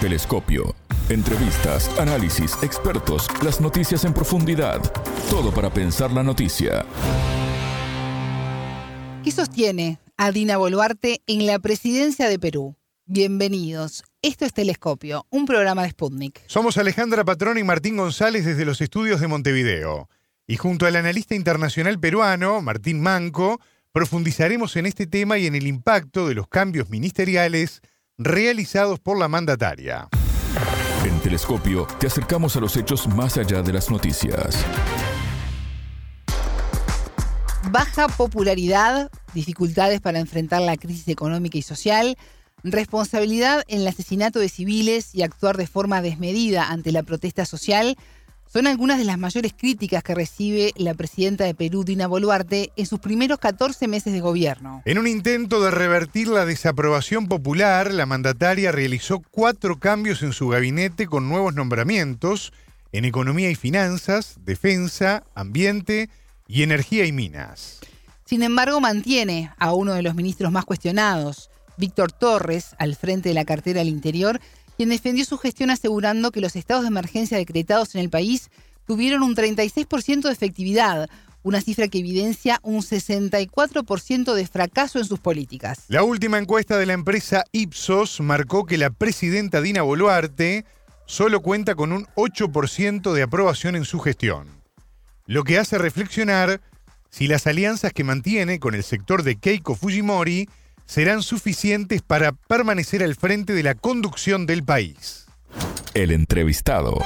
Telescopio. Entrevistas, análisis, expertos, las noticias en profundidad. Todo para pensar la noticia. ¿Qué sostiene a Dina Boluarte en la presidencia de Perú? Bienvenidos. Esto es Telescopio, un programa de Sputnik. Somos Alejandra Patrón y Martín González desde los estudios de Montevideo. Y junto al analista internacional peruano, Martín Manco, profundizaremos en este tema y en el impacto de los cambios ministeriales realizados por la mandataria. En Telescopio te acercamos a los hechos más allá de las noticias. Baja popularidad, dificultades para enfrentar la crisis económica y social, responsabilidad en el asesinato de civiles y actuar de forma desmedida ante la protesta social son algunas de las mayores críticas que recibe la presidenta de Perú, Dina Boluarte, en sus primeros 14 meses de gobierno. En un intento de revertir la desaprobación popular, la mandataria realizó cuatro cambios en su gabinete con nuevos nombramientos en economía y finanzas, defensa, ambiente y energía y minas. Sin embargo, mantiene a uno de los ministros más cuestionados, Víctor Torres, al frente de la cartera del Interior, quien defendió su gestión asegurando que los estados de emergencia decretados en el país tuvieron un 36% de efectividad, una cifra que evidencia un 64% de fracaso en sus políticas. La última encuesta de la empresa Ipsos marcó que la presidenta Dina Boluarte solo cuenta con un 8% de aprobación en su gestión, lo que hace reflexionar si las alianzas que mantiene con el sector de Keiko Fujimori serán suficientes para permanecer al frente de la conducción del país. El entrevistado.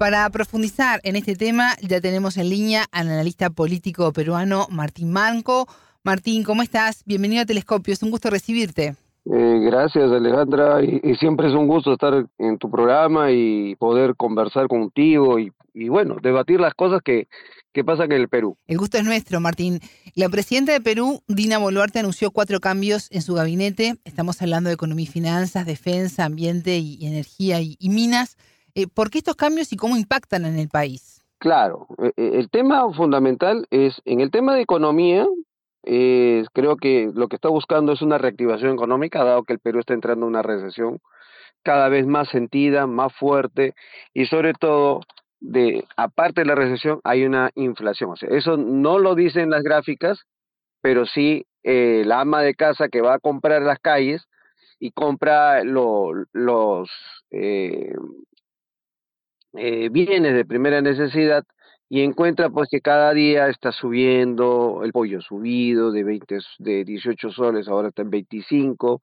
Para profundizar en este tema, ya tenemos en línea al analista político peruano Martín Manco. Martín, ¿cómo estás? Bienvenido a Telescopio, es un gusto recibirte. Eh, gracias Alejandra, y, siempre es un gusto estar en tu programa y poder conversar contigo y, y bueno, debatir las cosas que, ¿Qué pasa en el Perú. El gusto es nuestro, Martín. La presidenta de Perú, Dina Boluarte, anunció cuatro cambios en su gabinete. Estamos hablando de economía y finanzas, defensa, ambiente y, energía y, minas. Eh, ¿Por qué estos cambios y cómo impactan en el país? Claro, eh, eh, el tema fundamental es, en el tema de economía, creo que lo que está buscando es una reactivación económica, dado que el Perú está entrando en una recesión cada vez más sentida, más fuerte y sobre todo de, aparte de la recesión, hay una inflación. O sea, eso no lo dicen las gráficas, pero sí eh, la ama de casa que va a comprar las calles y compra los eh, eh, bienes de primera necesidad y encuentra pues que cada día está subiendo el pollo subido de 20 de 18 soles ahora está en 25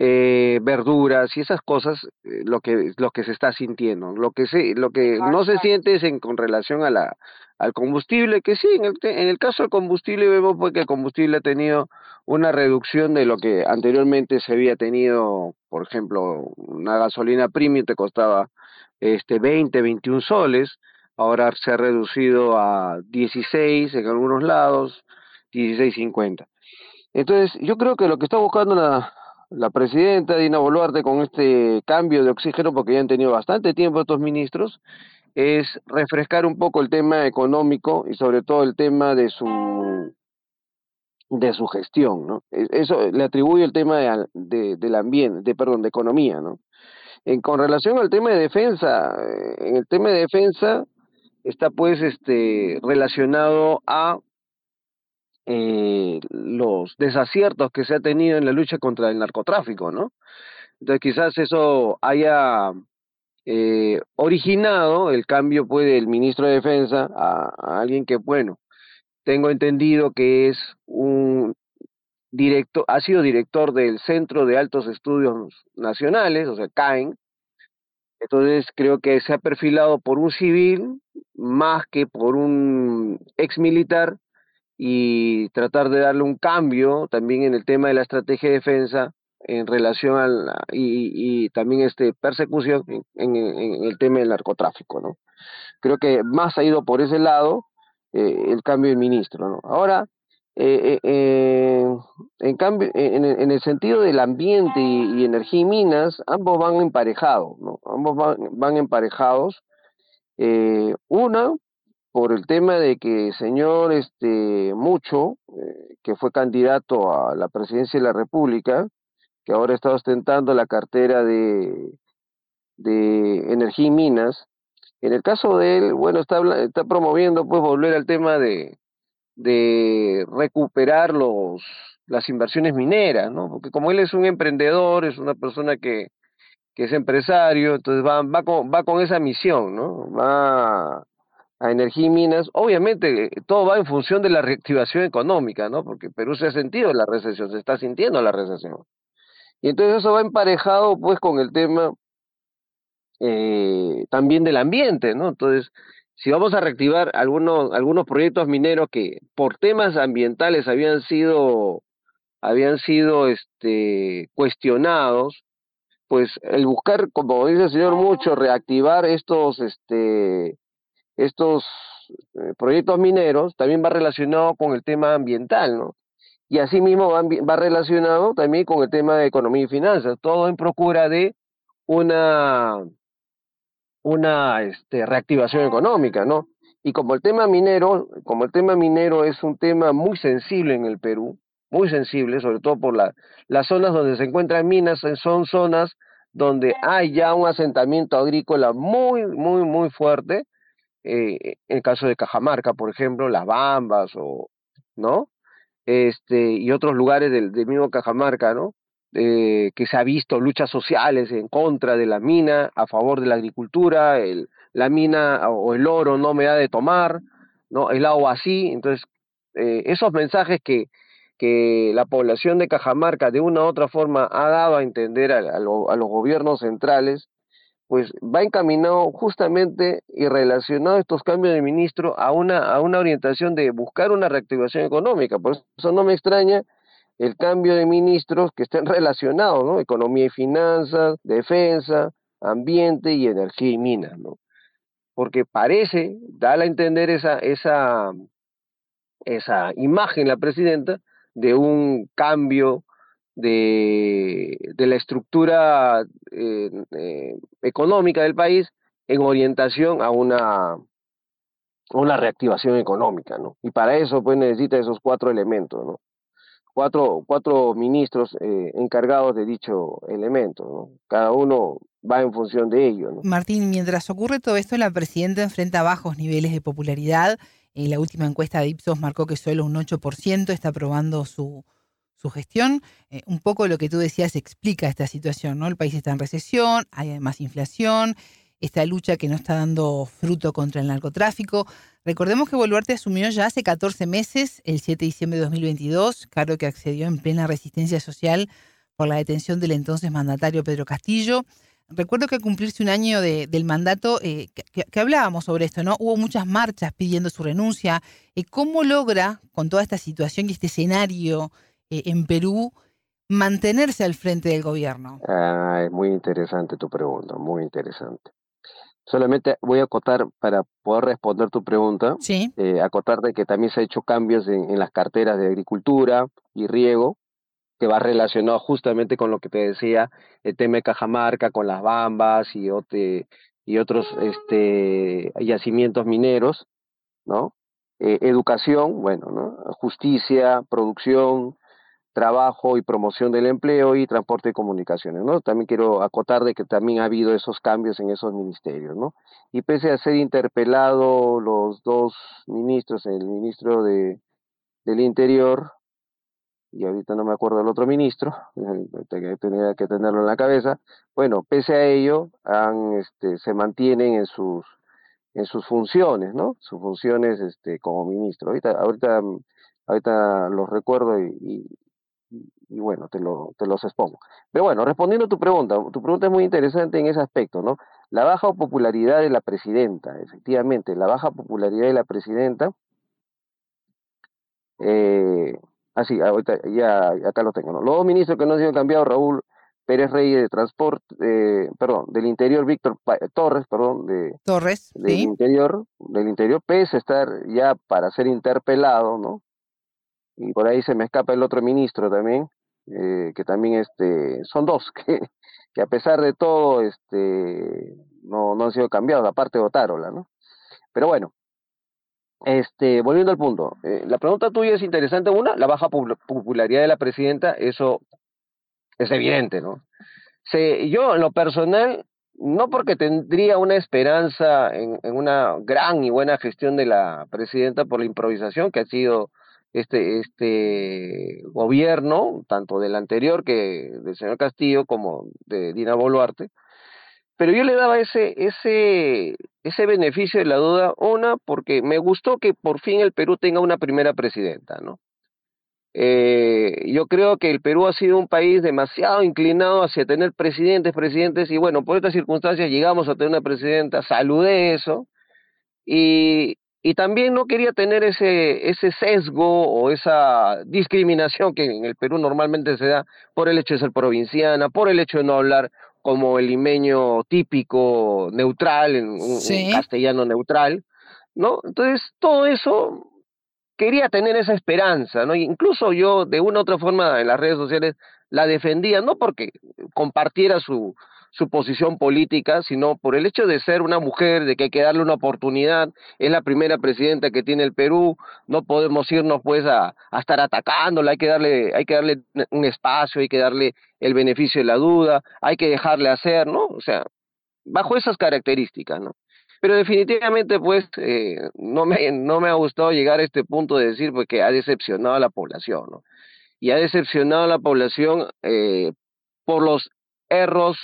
eh, verduras y esas cosas eh, lo que lo que se está sintiendo lo que se lo que no se siente es en con relación a la al combustible que sí en el, en el caso del combustible vemos pues que el combustible ha tenido una reducción de lo que anteriormente se había tenido por ejemplo una gasolina premium te costaba este 20 21 soles ahora se ha reducido a 16 en algunos lados 16.50 entonces yo creo que lo que está buscando la la presidenta Dina Boluarte con este cambio de oxígeno, porque ya han tenido bastante tiempo estos ministros, es refrescar un poco el tema económico y sobre todo el tema de su de su gestión, ¿no? E, eso le atribuye el tema de, del ambiente, de perdón, de economía, ¿no? En, con relación al tema de defensa, en el tema de defensa está pues este relacionado a eh, los desaciertos que se ha tenido en la lucha contra el narcotráfico, ¿no? Entonces quizás eso haya eh, originado el cambio pues del ministro de Defensa a, alguien que, bueno, tengo entendido que es un director, ha sido director del Centro de Altos Estudios Nacionales, o sea, CAEN, entonces creo que se ha perfilado por un civil más que por un ex militar y tratar de darle un cambio también en el tema de la estrategia de defensa en relación al y, y también este persecución en, el tema del narcotráfico no creo que más ha ido por ese lado eh, el cambio del ministro no ahora eh, eh, en cambio en, el sentido del ambiente y, energía y minas ambos van emparejados no ambos van, van emparejados. Una por el tema de que el señor este Mucho, eh, que fue candidato a la presidencia de la República, que ahora está ostentando la cartera de, de energía y minas. En el caso de él, bueno, está, está promoviendo pues volver al tema de, de recuperar los, las inversiones mineras, ¿no? Porque como él es un emprendedor, es una persona que, que es empresario, entonces va, va, con, va con esa misión, ¿no? Va a energía y minas. Obviamente, todo va en función de la reactivación económica, ¿no? Porque Perú se ha sentido la recesión, se está sintiendo la recesión. Y entonces eso va emparejado, pues, con el tema eh, también del ambiente, ¿no? Entonces, si vamos a reactivar algunos, algunos proyectos mineros que por temas ambientales habían sido, habían sido este, cuestionados, pues el buscar, como dice el señor Mucho, reactivar estos, este, estos eh, proyectos mineros también va relacionado con el tema ambiental, ¿no? Y asimismo va, va relacionado también con el tema de economía y finanzas, todo en procura de una una este, reactivación económica, ¿no? Y como el tema minero, como el tema minero es un tema muy sensible en el Perú, muy sensible, sobre todo por la, las zonas donde se encuentran minas, eh, son zonas donde hay ya un asentamiento agrícola muy, muy, muy fuerte, eh, en el caso de Cajamarca, por ejemplo, Las Bambas, o, ¿no? Este, y otros lugares del, mismo Cajamarca, ¿no? eh, que se ha visto luchas sociales en contra de la mina, a favor de la agricultura, el, la mina o el oro no me da de tomar, ¿no? el agua así, entonces eh, esos mensajes que, que la población de Cajamarca de una u otra forma ha dado a entender a los gobiernos centrales, pues va encaminado justamente y relacionado estos cambios de ministro a una, a una orientación de buscar una reactivación económica. Por eso no me extraña el cambio de ministros que estén relacionados, ¿no? Economía y finanzas, defensa, ambiente y energía y minas, ¿no? Porque parece, da a entender esa, esa, esa imagen la presidenta de un cambio de, de la estructura eh, eh, económica del país en orientación a una, una reactivación económica, ¿no? Y para eso, pues, necesita esos cuatro elementos, ¿no? cuatro, cuatro ministros eh, encargados de dicho elemento. ¿no? Cada uno va en función de ello. Martín, mientras ocurre todo esto, la presidenta enfrenta bajos niveles de popularidad. En la última encuesta de Ipsos marcó que solo un 8% está aprobando su, su gestión. Eh, un poco lo que tú decías explica esta situación, ¿no? El país está en recesión, hay además inflación, esta lucha que no está dando fruto contra el narcotráfico. Recordemos que Boluarte asumió ya hace 14 meses, el 7 de diciembre de 2022, cargo que accedió en plena resistencia social por la detención del entonces mandatario Pedro Castillo. Recuerdo que al cumplirse un año del mandato, eh, que, hablábamos sobre esto, ¿no? Hubo muchas marchas pidiendo su renuncia. Eh, ¿Cómo logra, con toda esta situación y este escenario eh, en Perú, mantenerse al frente del gobierno? Ah, es muy interesante tu pregunta, muy interesante. Solamente voy a acotar para poder responder tu pregunta, sí. eh, acotar de que también se ha hecho cambios en, en, las carteras de agricultura y riego, que va relacionado justamente con lo que te decía, el tema de Cajamarca, con las bambas y, ote, y otros este, yacimientos mineros, ¿no? Eh, educación, bueno, ¿no? Justicia, producción, trabajo y promoción del empleo y transporte y comunicaciones, ¿no? También quiero acotar de que también ha habido esos cambios en esos ministerios, ¿no? Y pese a ser interpelado los dos ministros, el ministro de del Interior y ahorita no me acuerdo del otro ministro, tenía que tenerlo en la cabeza. Bueno, pese a ello, han, este, se mantienen en sus en sus funciones, ¿no? Sus funciones este, como ministro. Ahorita, ahorita, ahorita los recuerdo y, y, y bueno, te, lo, te los expongo. Pero bueno, respondiendo a tu pregunta, tu pregunta es muy interesante en ese aspecto, ¿no? La baja popularidad de la presidenta, efectivamente, la baja popularidad de la presidenta, eh, así, ahorita ya acá lo tengo, ¿no? Los dos ministros que no han sido cambiados, Raúl Pérez Reyes de Transporte, eh, perdón, del Interior, Víctor pa Torres, perdón, de Torres, del ¿sí? Interior, del Interior, pese a estar ya para ser interpelado, ¿no? Y por ahí se me escapa el otro ministro también, eh, que también este, son dos, que, que a pesar de todo este, no, no han sido cambiados, aparte de Otárola, ¿no? Pero bueno, este, volviendo al punto, eh, la pregunta tuya es interesante, una, la baja popularidad de la presidenta, eso es evidente, ¿no? Se, yo en lo personal, no porque tendría una esperanza en, en, una gran y buena gestión de la presidenta por la improvisación que ha sido este, este gobierno, tanto del anterior que del señor Castillo como de Dina Boluarte, pero yo le daba ese, ese, ese beneficio de la duda, una, porque me gustó que por fin el Perú tenga una primera presidenta, ¿no? Eh, yo creo que el Perú ha sido un país demasiado inclinado hacia tener presidentes, presidentes, y bueno, por estas circunstancias llegamos a tener una presidenta, saludé eso, y, y también no quería tener ese, ese sesgo o esa discriminación que en el Perú normalmente se da por el hecho de ser provinciana, por el hecho de no hablar como el limeño típico neutral, en un, castellano neutral, ¿no? Entonces, todo eso quería tener esa esperanza, ¿no? Incluso yo, de una u otra forma, en las redes sociales la defendía, no porque compartiera su, su posición política, sino por el hecho de ser una mujer, de que hay que darle una oportunidad, es la primera presidenta que tiene el Perú, no podemos irnos pues a, estar atacándola, hay que darle, hay que darle un espacio, hay que darle el beneficio de la duda, hay que dejarle hacer, ¿no? O sea, bajo esas características, ¿no? Pero definitivamente, pues, eh, no, me, no me ha gustado llegar a este punto de decir pues, que ha decepcionado a la población, ¿no? Y ha decepcionado a la población eh, por los errores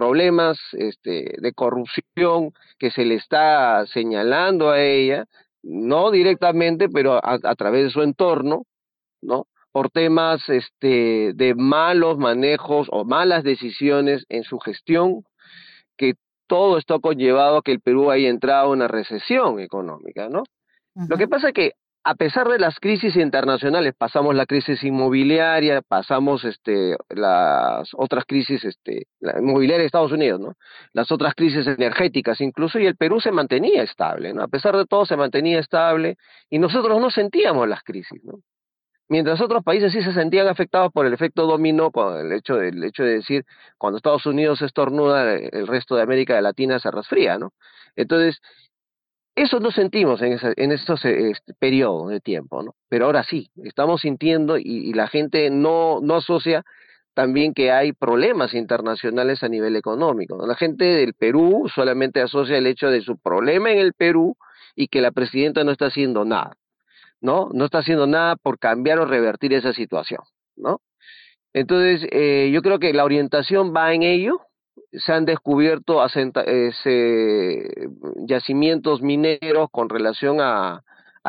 problemas este, de corrupción que se le está señalando a ella, no directamente, pero a, través de su entorno, ¿no? Por temas este, de malos manejos o malas decisiones en su gestión, que todo esto ha conllevado a que el Perú haya entrado en una recesión económica, ¿no? Lo que pasa es que a pesar de las crisis internacionales, pasamos la crisis inmobiliaria, pasamos este, las otras crisis, este, la inmobiliaria de Estados Unidos, ¿no? Las otras crisis energéticas incluso, y el Perú se mantenía estable, ¿no? A pesar de todo se mantenía estable y nosotros no sentíamos las crisis, ¿no? Mientras otros países sí se sentían afectados por el efecto dominó, con el hecho de, el hecho de decir, cuando Estados Unidos estornuda, el resto de América Latina se resfría, ¿no? Entonces, eso no sentimos en, en estos este, periodos de tiempo, ¿no? Pero ahora sí, estamos sintiendo y, la gente no, no asocia también que hay problemas internacionales a nivel económico. La gente del Perú solamente asocia el hecho de su problema en el Perú y que la presidenta no está haciendo nada, ¿no? No está haciendo nada por cambiar o revertir esa situación, ¿no? Entonces, eh, yo creo que la orientación va en ello, se han descubierto yacimientos mineros con relación a,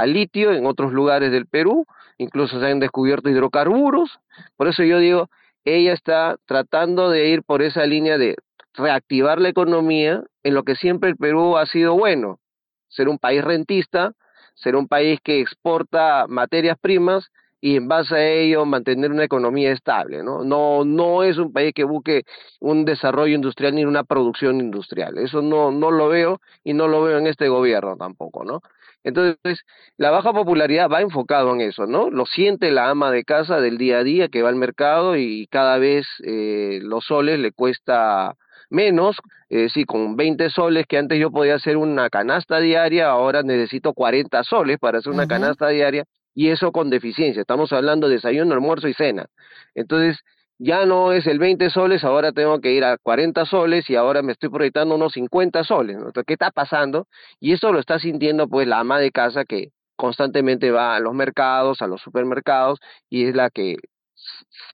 litio en otros lugares del Perú, incluso se han descubierto hidrocarburos, por eso yo digo, ella está tratando de ir por esa línea de reactivar la economía en lo que siempre el Perú ha sido bueno, ser un país rentista, ser un país que exporta materias primas y en base a ello mantener una economía estable, ¿no? No, no es un país que busque un desarrollo industrial ni una producción industrial. Eso no, no lo veo y no lo veo en este gobierno tampoco, ¿no? Entonces, la baja popularidad va enfocado en eso, ¿no? Lo siente la ama de casa del día a día que va al mercado y cada vez eh, los soles le cuesta menos, eh, sí, con 20 soles que antes yo podía hacer una canasta diaria, ahora necesito 40 soles para hacer una canasta diaria y eso con deficiencia. Estamos hablando de desayuno, almuerzo y cena. Entonces, ya no es el 20 soles, ahora tengo que ir a 40 soles y ahora me estoy proyectando unos 50 soles. Entonces, ¿qué está pasando? Y eso lo está sintiendo pues la ama de casa que constantemente va a los mercados, a los supermercados y es la que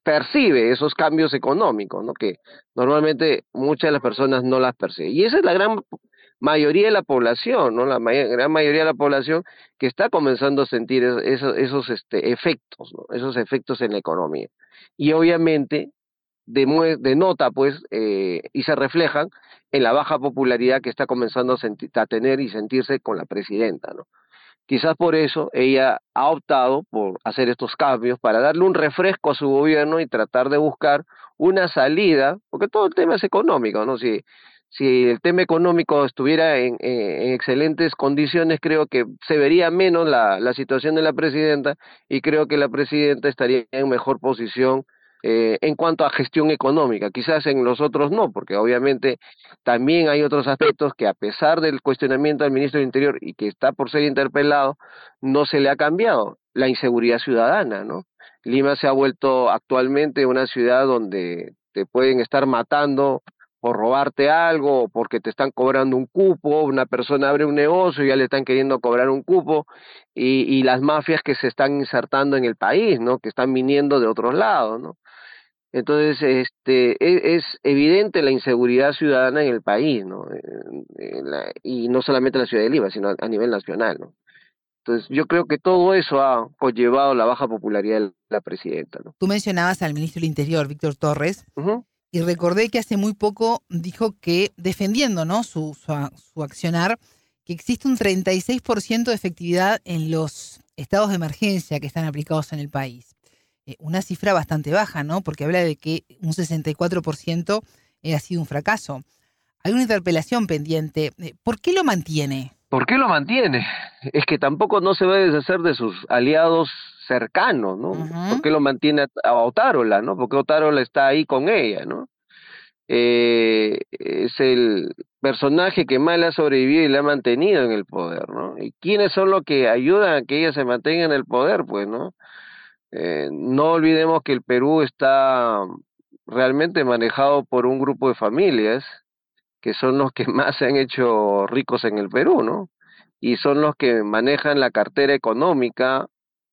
percibe esos cambios económicos, ¿no? Que normalmente muchas de las personas no las perciben. Y esa es la gran mayoría de la población, ¿no? La gran mayoría de la población que está comenzando a sentir esos, esos este, efectos, ¿no? Esos efectos en la economía. Y obviamente denota, pues, eh, y se reflejan en la baja popularidad que está comenzando a, a tener y sentirse con la presidenta, ¿no? Quizás por eso ella ha optado por hacer estos cambios para darle un refresco a su gobierno y tratar de buscar una salida, porque todo el tema es económico, ¿no? Si si el tema económico estuviera en, excelentes condiciones, creo que se vería menos la, la situación de la presidenta y creo que la presidenta estaría en mejor posición Eh, en cuanto a gestión económica, quizás en los otros no, porque obviamente también hay otros aspectos que a pesar del cuestionamiento del ministro del Interior y que está por ser interpelado, no se le ha cambiado la inseguridad ciudadana, ¿no? Lima se ha vuelto actualmente una ciudad donde te pueden estar matando por robarte algo, o porque te están cobrando un cupo, una persona abre un negocio y ya le están queriendo cobrar un cupo, y, y las mafias que se están insertando en el país, ¿no? Que están viniendo de otros lados, ¿no? Entonces, este, e, es, evidente la inseguridad ciudadana en el país, ¿no? y no solamente en la ciudad de Lima, sino a nivel nacional, ¿no? Entonces, yo creo que todo eso ha conllevado la baja popularidad de la presidenta, ¿no? Tú mencionabas al ministro del Interior, Víctor Torres, y recordé que hace muy poco dijo que, defendiendo ¿no? su, su, accionar, que existe un 36% de efectividad en los estados de emergencia que están aplicados en el país. Eh, una cifra bastante baja, ¿no? Porque habla de que un 64% ha sido un fracaso. Hay una interpelación pendiente. Eh, ¿Por qué lo mantiene? ¿Por qué lo mantiene? Es que tampoco no se va a deshacer de sus aliados cercanos, ¿no? ¿Por qué lo mantiene a Otárola, no? Porque Otárola está ahí con ella, ¿no? Eh, es el personaje que más le ha sobrevivido y le ha mantenido en el poder, ¿no? ¿Y quiénes son los que ayudan a que ella se mantenga en el poder, pues, ¿no? Eh, no olvidemos que el Perú está realmente manejado por un grupo de familias que son los que más se han hecho ricos en el Perú, ¿no? Y son los que manejan la cartera económica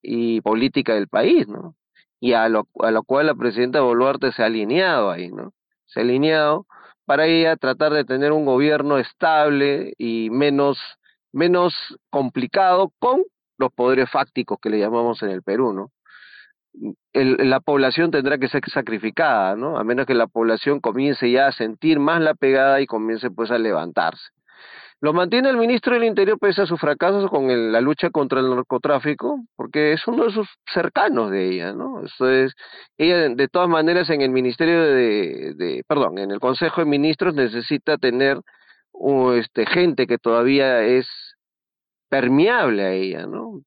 y política del país, ¿no? Y a lo, a lo cual la presidenta Boluarte se ha alineado ahí, ¿no? Se ha alineado para ella tratar de tener un gobierno estable y menos, menos complicado con los poderes fácticos que le llamamos en el Perú, ¿no? el, la población tendrá que ser sacrificada, ¿no? A menos que la población comience ya a sentir más la pegada y comience pues a levantarse. Lo mantiene el ministro del Interior pese a sus fracasos con la lucha contra el narcotráfico, porque es uno de sus cercanos de ella, ¿no? Entonces, ella de todas maneras en el Ministerio de, de perdón, en el Consejo de Ministros necesita tener este, gente que todavía es permeable a ella, ¿no?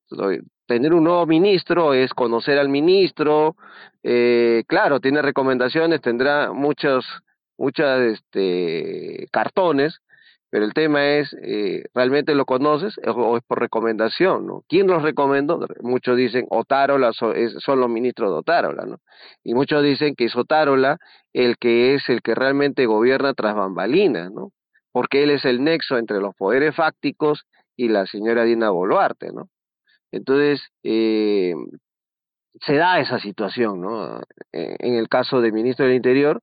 tener un nuevo ministro es conocer al ministro, eh, claro, tiene recomendaciones, tendrá muchos, muchas este, cartones, pero el tema es, eh, ¿realmente lo conoces o es por recomendación? ¿no? ¿Quién los recomendó? Muchos dicen Otárola son, son los ministros de Otárola, ¿no? Y muchos dicen que es Otárola el que es el que realmente gobierna tras bambalinas, ¿no? Porque él es el nexo entre los poderes fácticos y la señora Dina Boluarte, ¿no? Entonces, eh, se da esa situación, ¿no? Eh, en el caso del ministro del Interior,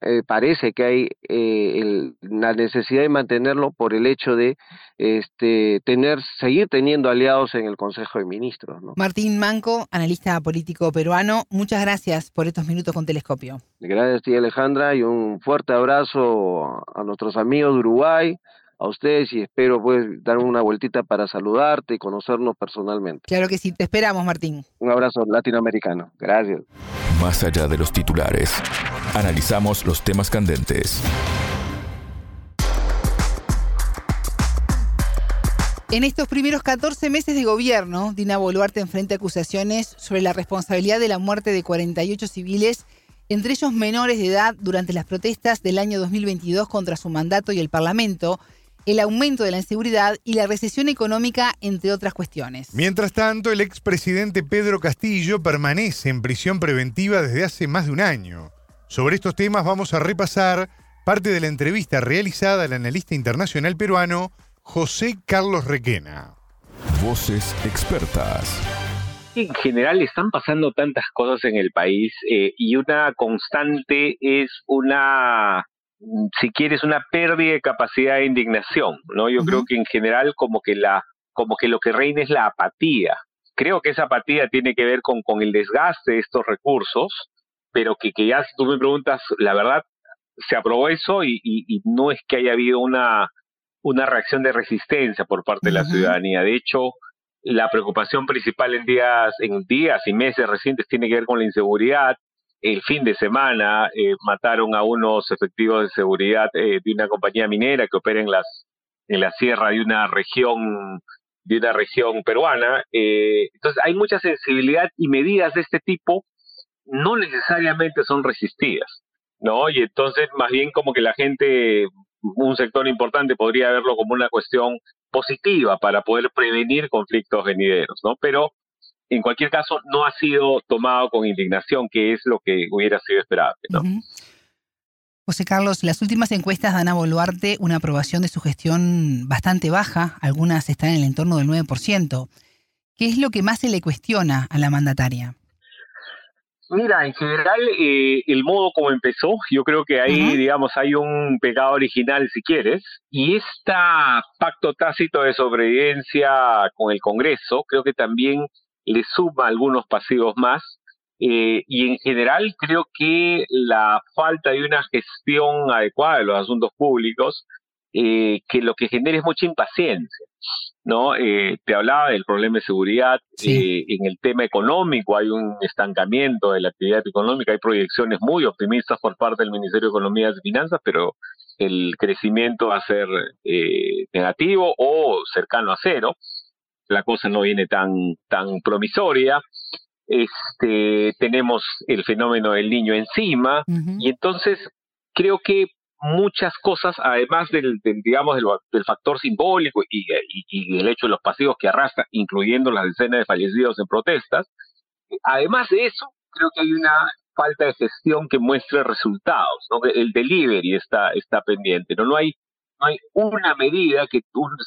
eh, parece que hay eh, la necesidad de mantenerlo por el hecho de este, tener, seguir teniendo aliados en el Consejo de Ministros. ¿no? Martín Manco, analista político peruano, muchas gracias por estos minutos con Telescopio. Gracias a ti, Alejandra, y un fuerte abrazo a nuestros amigos de Uruguay, a ustedes y espero pues dar una vueltita para saludarte y conocernos personalmente. Claro que sí, te esperamos Martín. Un abrazo latinoamericano. Gracias. Más allá de los titulares, analizamos los temas candentes. En estos primeros 14 meses de gobierno, Dina Boluarte enfrenta acusaciones sobre la responsabilidad de la muerte de 48 civiles, entre ellos menores de edad, durante las protestas del año 2022 contra su mandato y el Parlamento, el aumento de la inseguridad y la recesión económica, entre otras cuestiones. Mientras tanto, el expresidente Pedro Castillo permanece en prisión preventiva desde hace más de un año. Sobre estos temas vamos a repasar parte de la entrevista realizada al analista internacional peruano José Carlos Requena. Voces expertas. En general están pasando tantas cosas en el país eh, y una constante es una si quieres, una pérdida de capacidad de indignación, ¿no? Yo creo que en general como que la, como que lo que reina es la apatía. Creo que esa apatía tiene que ver con, con el desgaste de estos recursos, pero que, que ya si tú me preguntas, la verdad, se aprobó eso y, y, no es que haya habido una, una reacción de resistencia por parte de la ciudadanía. De hecho, la preocupación principal en días, en días y meses recientes tiene que ver con la inseguridad, el fin de semana eh, mataron a unos efectivos de seguridad eh, de una compañía minera que opera en las en la sierra de una región de una región peruana. Eh, entonces hay mucha sensibilidad y medidas de este tipo no necesariamente son resistidas, ¿no? Y entonces más bien como que la gente, un sector importante podría verlo como una cuestión positiva para poder prevenir conflictos venideros, ¿no? Pero en cualquier caso no ha sido tomado con indignación, que es lo que hubiera sido esperable, ¿no? José Carlos, las últimas encuestas dan a Boluarte una aprobación de su gestión bastante baja, algunas están en el entorno del 9%. ¿Qué es lo que más se le cuestiona a la mandataria? Mira, en general, eh, el modo como empezó, yo creo que ahí, digamos, hay un pecado original, si quieres, y este pacto tácito de sobrevivencia con el Congreso, creo que también le suma algunos pasivos más, eh, y en general creo que la falta de una gestión adecuada de los asuntos públicos, eh, que lo que genera es mucha impaciencia. ¿no? Eh, te hablaba del problema de seguridad, eh, en el tema económico hay un estancamiento de la actividad económica, hay proyecciones muy optimistas por parte del Ministerio de Economía y Finanzas, pero el crecimiento va a ser eh, negativo o cercano a cero, la cosa no viene tan, tan promisoria. Este, tenemos el fenómeno del niño encima, y entonces creo que muchas cosas, además del, digamos, del, factor simbólico y, y, el hecho de los pasivos que arrastra, incluyendo las decenas de fallecidos en protestas. Además de eso, creo que hay una falta de gestión que muestre resultados, ¿no? El delivery está, está pendiente, ¿no? No hay, no hay una medida que,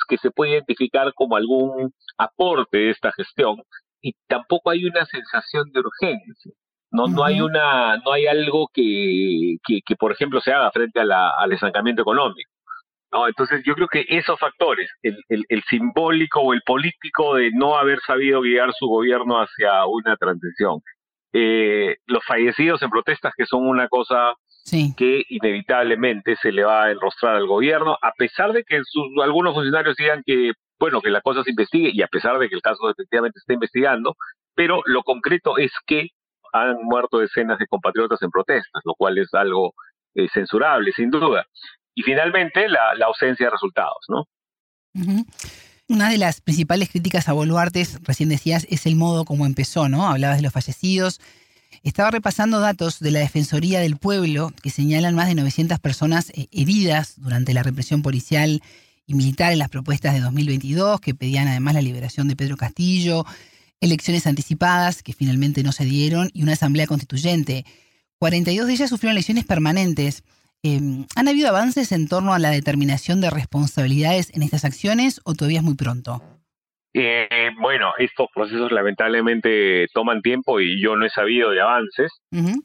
que se pueda identificar como algún aporte de esta gestión y tampoco hay una sensación de urgencia. No, no hay una, no hay algo que, que, por ejemplo, se haga frente a la, al estancamiento económico. ¿no? Entonces yo creo que esos factores, el, el, simbólico o el político de no haber sabido guiar su gobierno hacia una transición, eh, los fallecidos en protestas que son una cosa que inevitablemente se le va a enrostrar al gobierno, a pesar de que algunos funcionarios digan que, bueno, que la cosa se investigue y a pesar de que el caso efectivamente está investigando, pero lo concreto es que han muerto decenas de compatriotas en protestas, lo cual es algo eh, censurable, sin duda. Y finalmente, la, ausencia de resultados, ¿no? Una de las principales críticas a Boluarte, recién decías, es el modo como empezó, ¿no? Hablabas de los fallecidos. Estaba repasando datos de la Defensoría del Pueblo que señalan más de 900 personas eh, heridas durante la represión policial y militar en las propuestas de 2022, que pedían además la liberación de Pedro Castillo, elecciones anticipadas que finalmente no se dieron y una asamblea constituyente. 42 de ellas sufrieron elecciones permanentes. Em, ¿Han habido avances en torno a la determinación de responsabilidades en estas acciones o todavía es muy pronto? Eh, bueno, estos procesos lamentablemente toman tiempo y yo no he sabido de avances.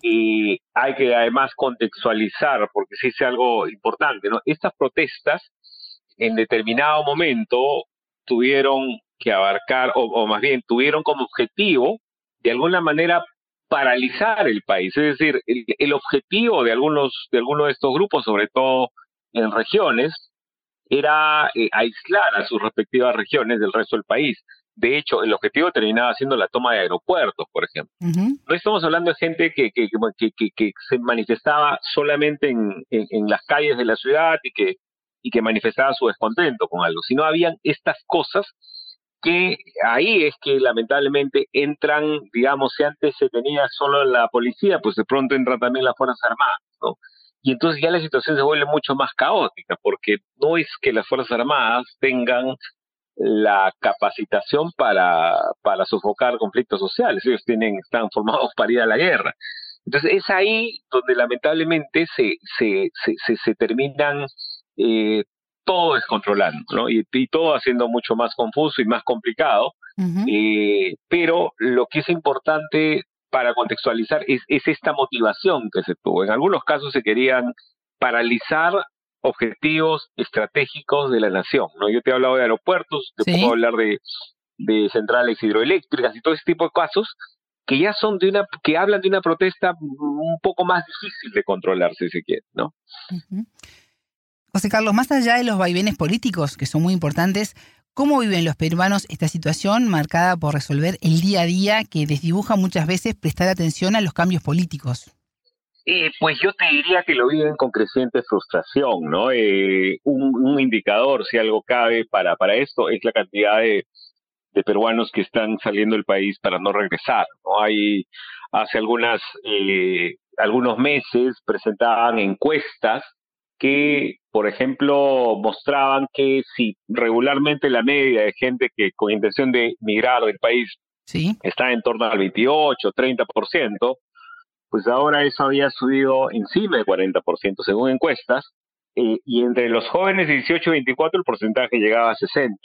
Y hay que además contextualizar, porque sí es algo importante, ¿no? Estas protestas en determinado momento tuvieron que abarcar, o, más bien tuvieron como objetivo, de alguna manera, paralizar el país. Es decir, el, objetivo de algunos, de algunos de estos grupos, sobre todo en regiones, era eh, aislar a sus respectivas regiones del resto del país. De hecho, el objetivo terminaba siendo la toma de aeropuertos, por ejemplo. No estamos hablando de gente que, que, que, que se manifestaba solamente en, en, las calles de la ciudad y que, y que manifestaba su descontento con algo, sino habían estas cosas que ahí es que lamentablemente entran, digamos, si antes se tenía solo la policía, pues de pronto entran también las Fuerzas Armadas, ¿no? Y entonces ya la situación se vuelve mucho más caótica, porque no es que las Fuerzas Armadas tengan la capacitación para, para sofocar conflictos sociales, ellos tienen, están formados para ir a la guerra. Entonces es ahí donde lamentablemente se, se, se, se, terminan eh, todo descontrolando, ¿no? Y, todo haciendo mucho más confuso y más complicado. Eh, pero lo que es importante para contextualizar es, esta motivación que se tuvo. En algunos casos se querían paralizar objetivos estratégicos de la nación, ¿no? Yo te he hablado de aeropuertos, te puedo hablar de, de centrales hidroeléctricas y todo ese tipo de casos que ya son de una, que hablan de una protesta un poco más difícil de controlar, si se quiere, ¿no? José Carlos, más allá de los vaivenes políticos, que son muy importantes, ¿cómo viven los peruanos esta situación marcada por resolver el día a día que desdibuja muchas veces prestar atención a los cambios políticos? Eh, pues yo te diría que lo viven con creciente frustración, ¿no? Eh, un, indicador, si algo cabe para, para esto, es la cantidad de, peruanos que están saliendo del país para no regresar, ¿no? Hay, hace algunas, eh, algunos meses presentaban encuestas que, por ejemplo, mostraban que si regularmente la media de gente que con intención de migrar del país está en torno al 28, 30%, pues ahora eso había subido encima del 40% según encuestas, eh, y entre los jóvenes de 18 y 24 el porcentaje llegaba a 60.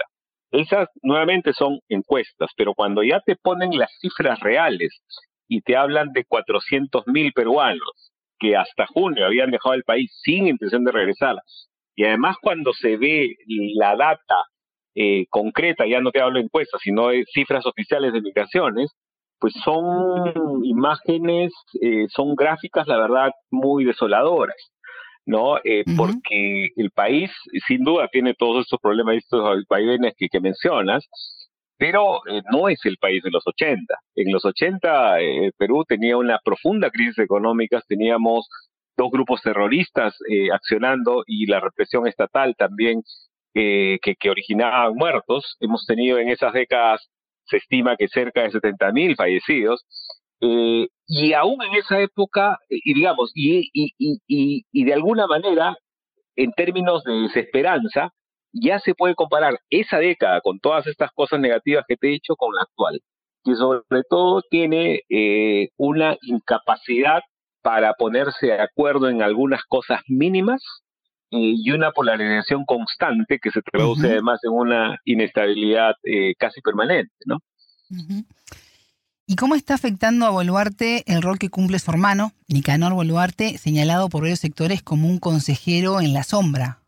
Esas nuevamente son encuestas, pero cuando ya te ponen las cifras reales y te hablan de 400 mil peruanos que hasta junio habían dejado el país sin intención de regresar, y además cuando se ve la data eh, concreta, ya no te hablo de encuestas, sino de cifras oficiales de migraciones, pues son imágenes, eh, son gráficas, la verdad, muy desoladoras. ¿no? Eh, porque el país, sin duda, tiene todos estos problemas, estos vaivenes que, que mencionas, pero eh, no es el país de los 80. En los 80 eh, Perú tenía una profunda crisis económica, teníamos dos grupos terroristas eh, accionando y la represión estatal también que, que originaban muertos. Hemos tenido en esas décadas, se estima que cerca de 70.000 fallecidos. y aún en esa época, y digamos, y, y, y, y de alguna manera, en términos de desesperanza, ya se puede comparar esa década con todas estas cosas negativas que te he dicho con la actual, que sobre todo tiene eh, una incapacidad para ponerse de acuerdo en algunas cosas mínimas eh, y una polarización constante que se traduce además en una inestabilidad eh, casi permanente, ¿no? ¿Y cómo está afectando a Boluarte el rol que cumple su hermano, Nicanor Boluarte, señalado por varios sectores como un consejero en la sombra?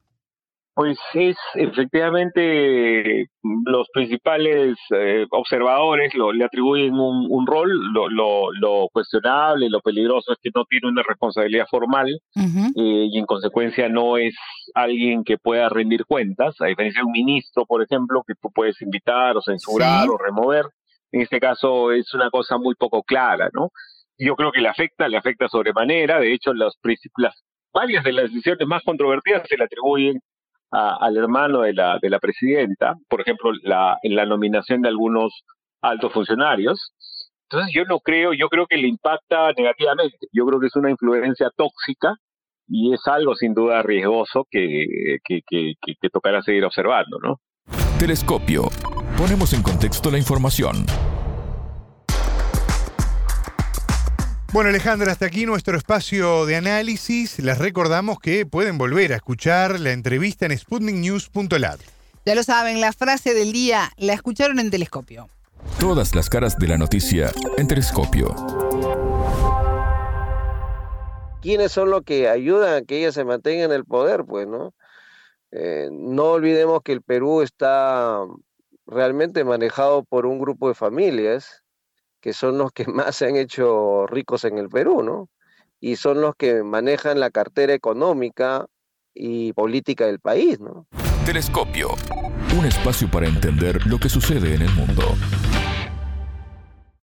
Pues es efectivamente los principales eh, observadores lo, le atribuyen un, rol, lo, lo, lo, cuestionable, lo peligroso es que no tiene una responsabilidad formal eh, y en consecuencia no es alguien que pueda rendir cuentas, a diferencia de un ministro, por ejemplo, que tú puedes invitar o censurar o remover. En este caso es una cosa muy poco clara, ¿no? Yo creo que le afecta, le afecta sobremanera, de hecho las, las varias de las decisiones más controvertidas se le atribuyen al hermano de la, de la presidenta, por ejemplo, la, en la nominación de algunos altos funcionarios. Entonces yo no creo, yo creo que le impacta negativamente, yo creo que es una influencia tóxica y es algo sin duda riesgoso que, que, que, que tocará seguir observando, ¿no? Telescopio. Ponemos en contexto la información. Bueno, Alejandra, hasta aquí nuestro espacio de análisis. Les recordamos que pueden volver a escuchar la entrevista en sputniknews.lat. Ya lo saben, la frase del día la escucharon en Telescopio. Todas las caras de la noticia en Telescopio. ¿Quiénes son los que ayudan a que ella se mantenga en el poder? Pues, ¿no? Eh, no olvidemos que el Perú está realmente manejado por un grupo de familias que son los que más se han hecho ricos en el Perú, ¿no? Y son los que manejan la cartera económica y política del país, ¿no? Telescopio, un espacio para entender lo que sucede en el mundo.